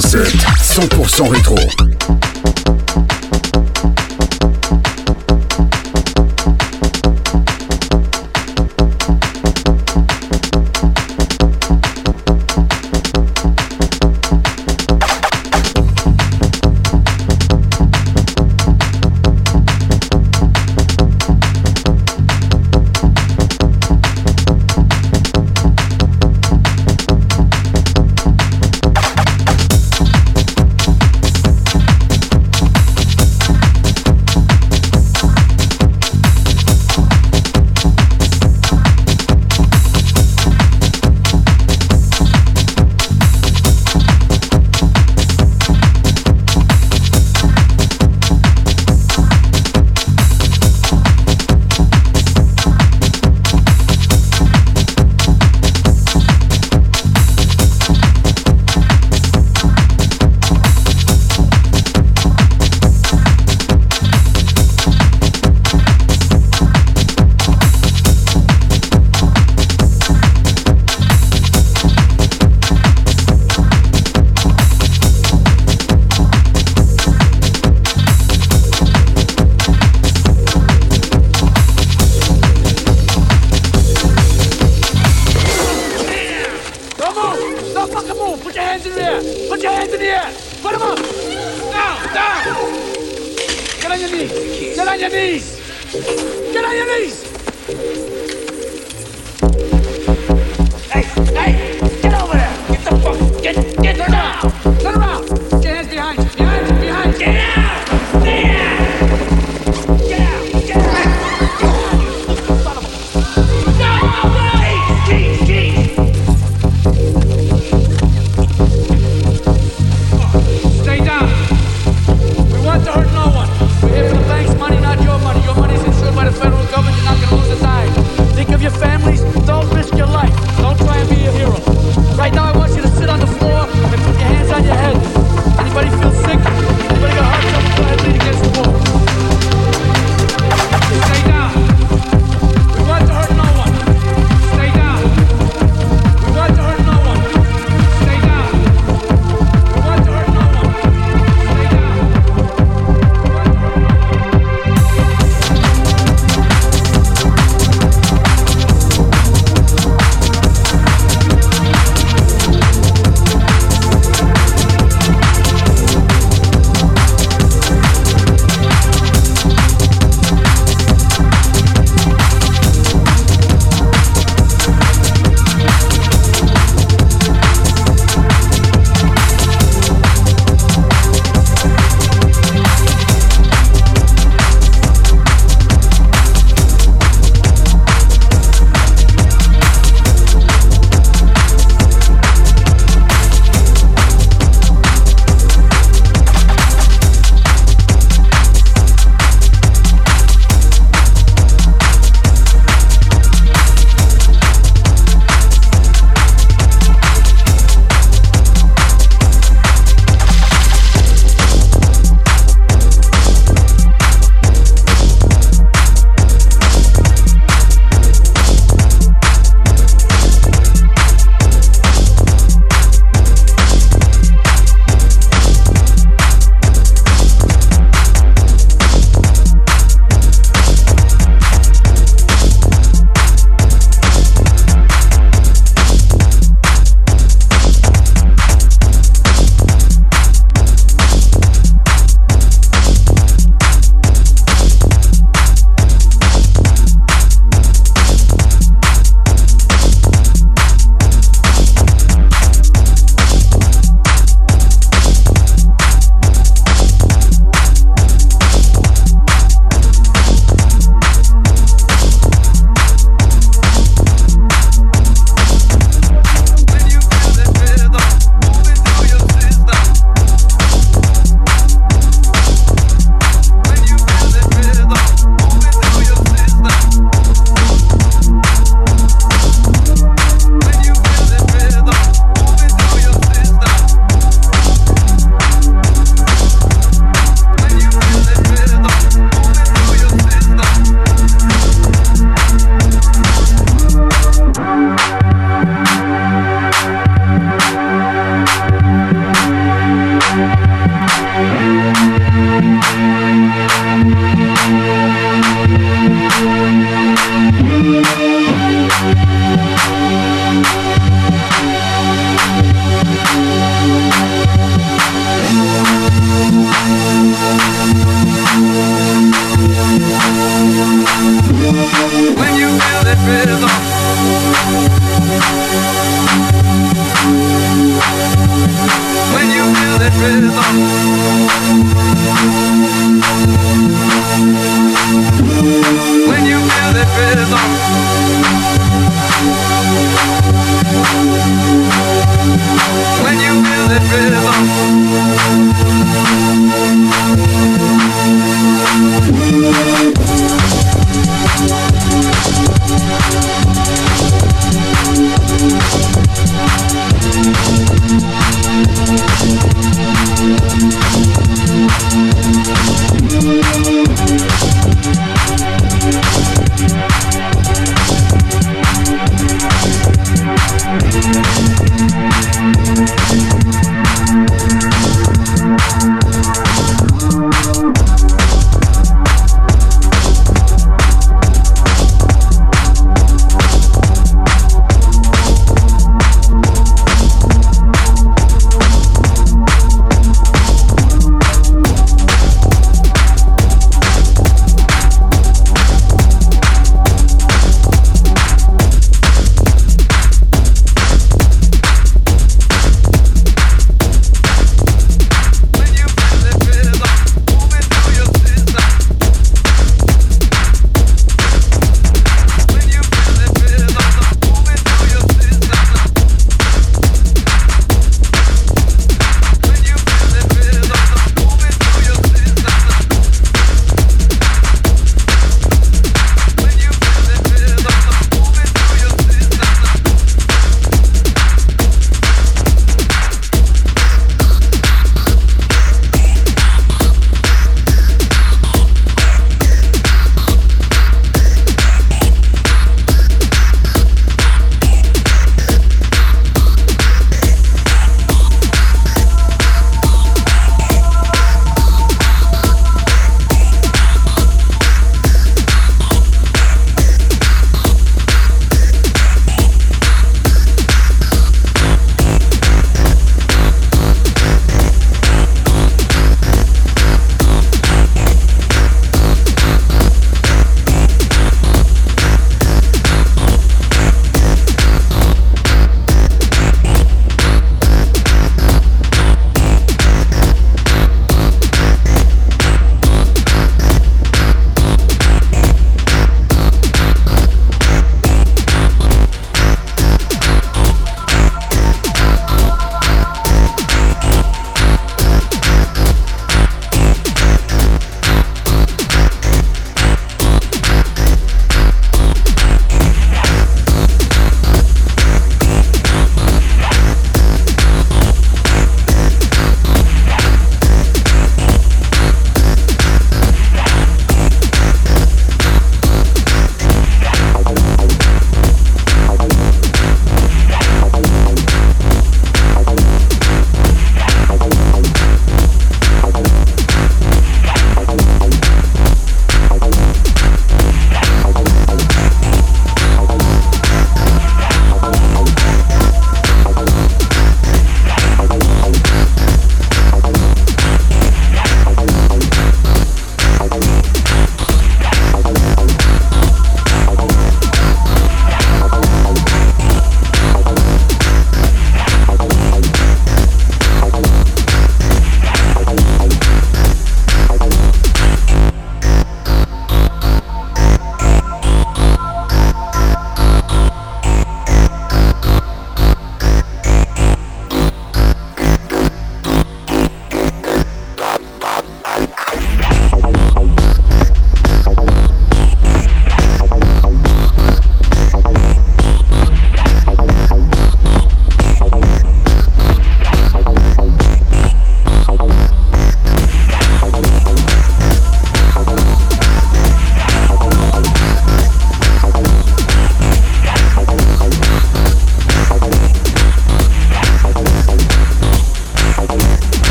100% rétro.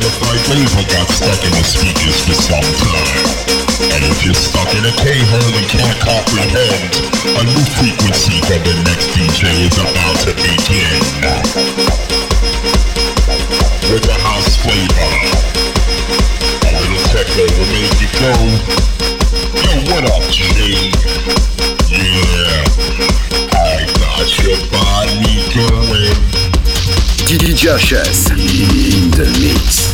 Unidentified flavor got stuck in the speakers for some time. And if you're stuck in a K-hole and can't comprehend, a new frequency for the next DJ is about to begin. With a house flavor, a little techno will make you go, yo, what up, G? Yeah, I got your body going. DJ HS in the mix.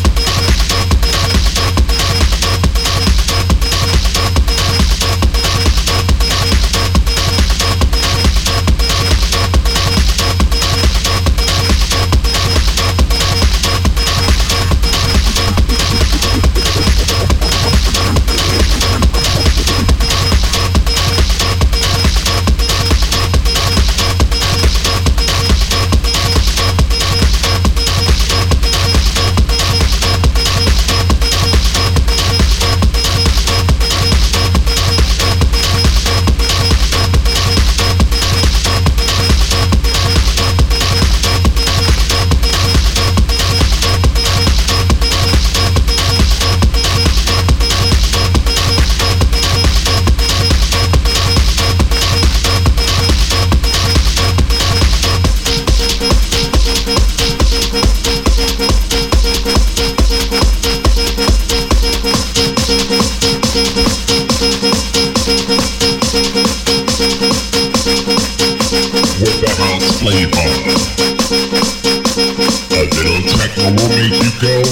yo,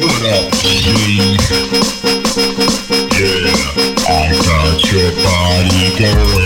what up, Yeah, I got your body going.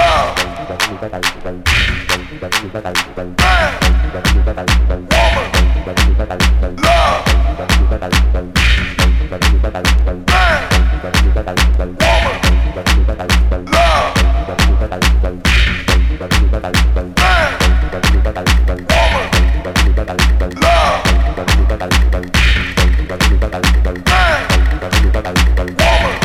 Love! Love.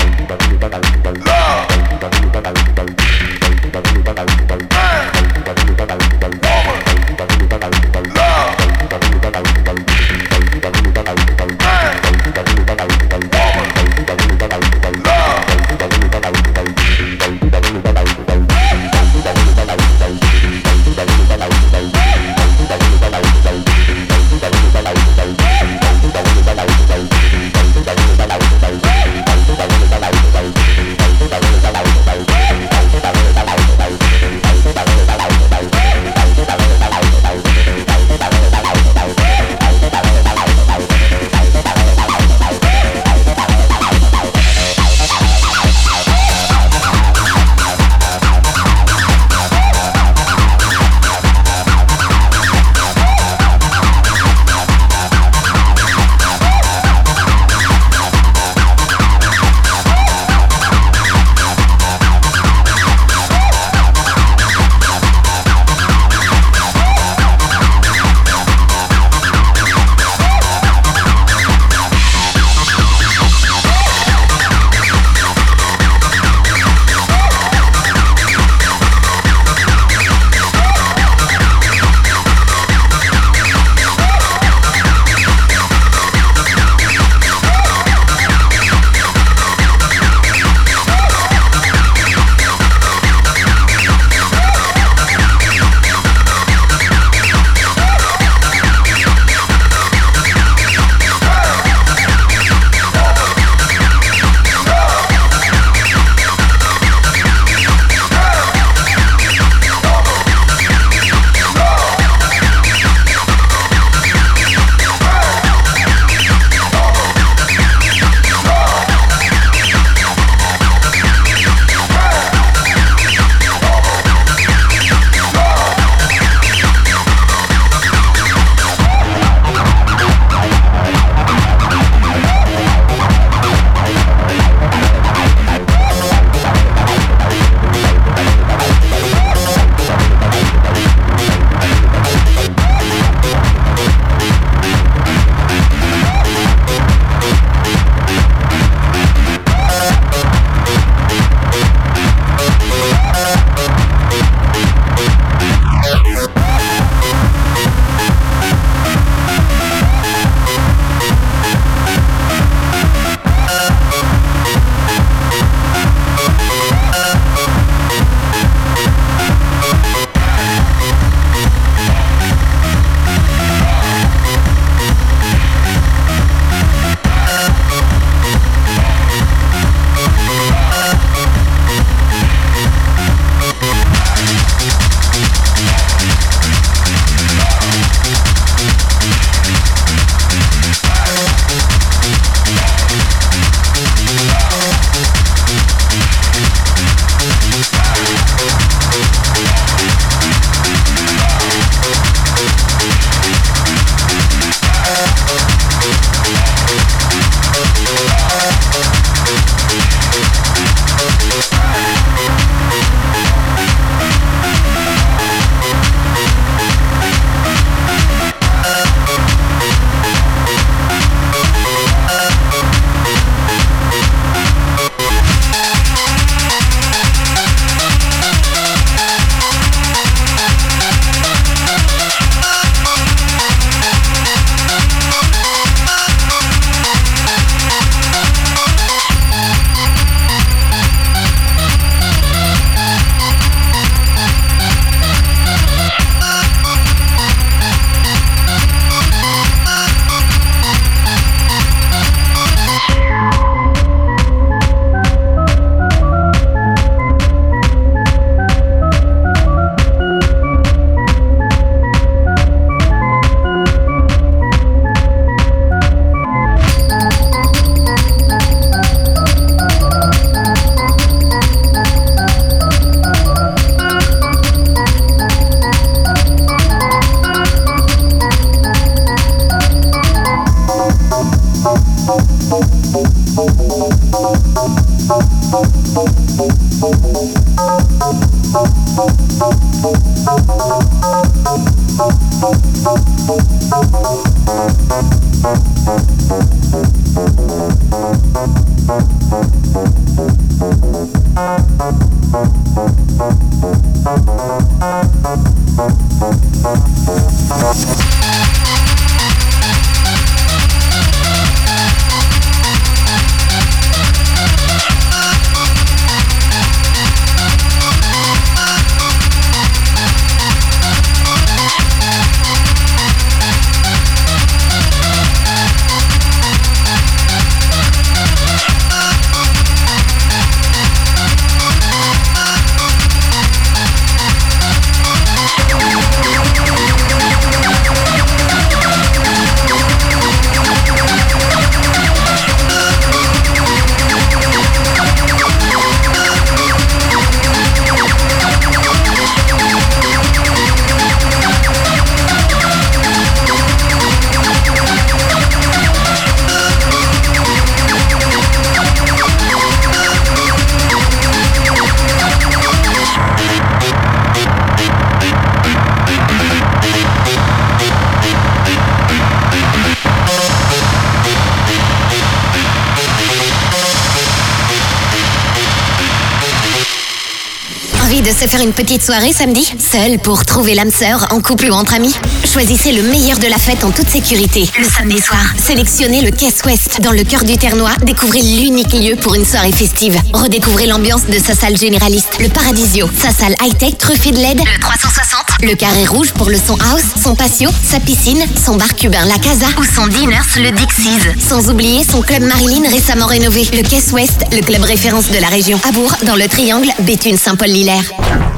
Une petite soirée samedi Seul pour trouver l'âme sœur, en couple ou entre amis Choisissez le meilleur de la fête en toute sécurité. Le samedi soir, sélectionnez le Caisse Ouest. Dans le cœur du Ternois, découvrez l'unique lieu pour une soirée festive. Redécouvrez l'ambiance de sa salle généraliste, le Paradisio. Sa salle high-tech truffée de LED, le 360. Le carré rouge pour le son house, son patio, sa piscine, son bar cubain La Casa ou son diners le Dixie's. Sans oublier son club Marilyn récemment rénové. Le Caisse Ouest, le club référence de la région. À Bourg, dans le triangle Béthune Saint-Paul-Lilaire.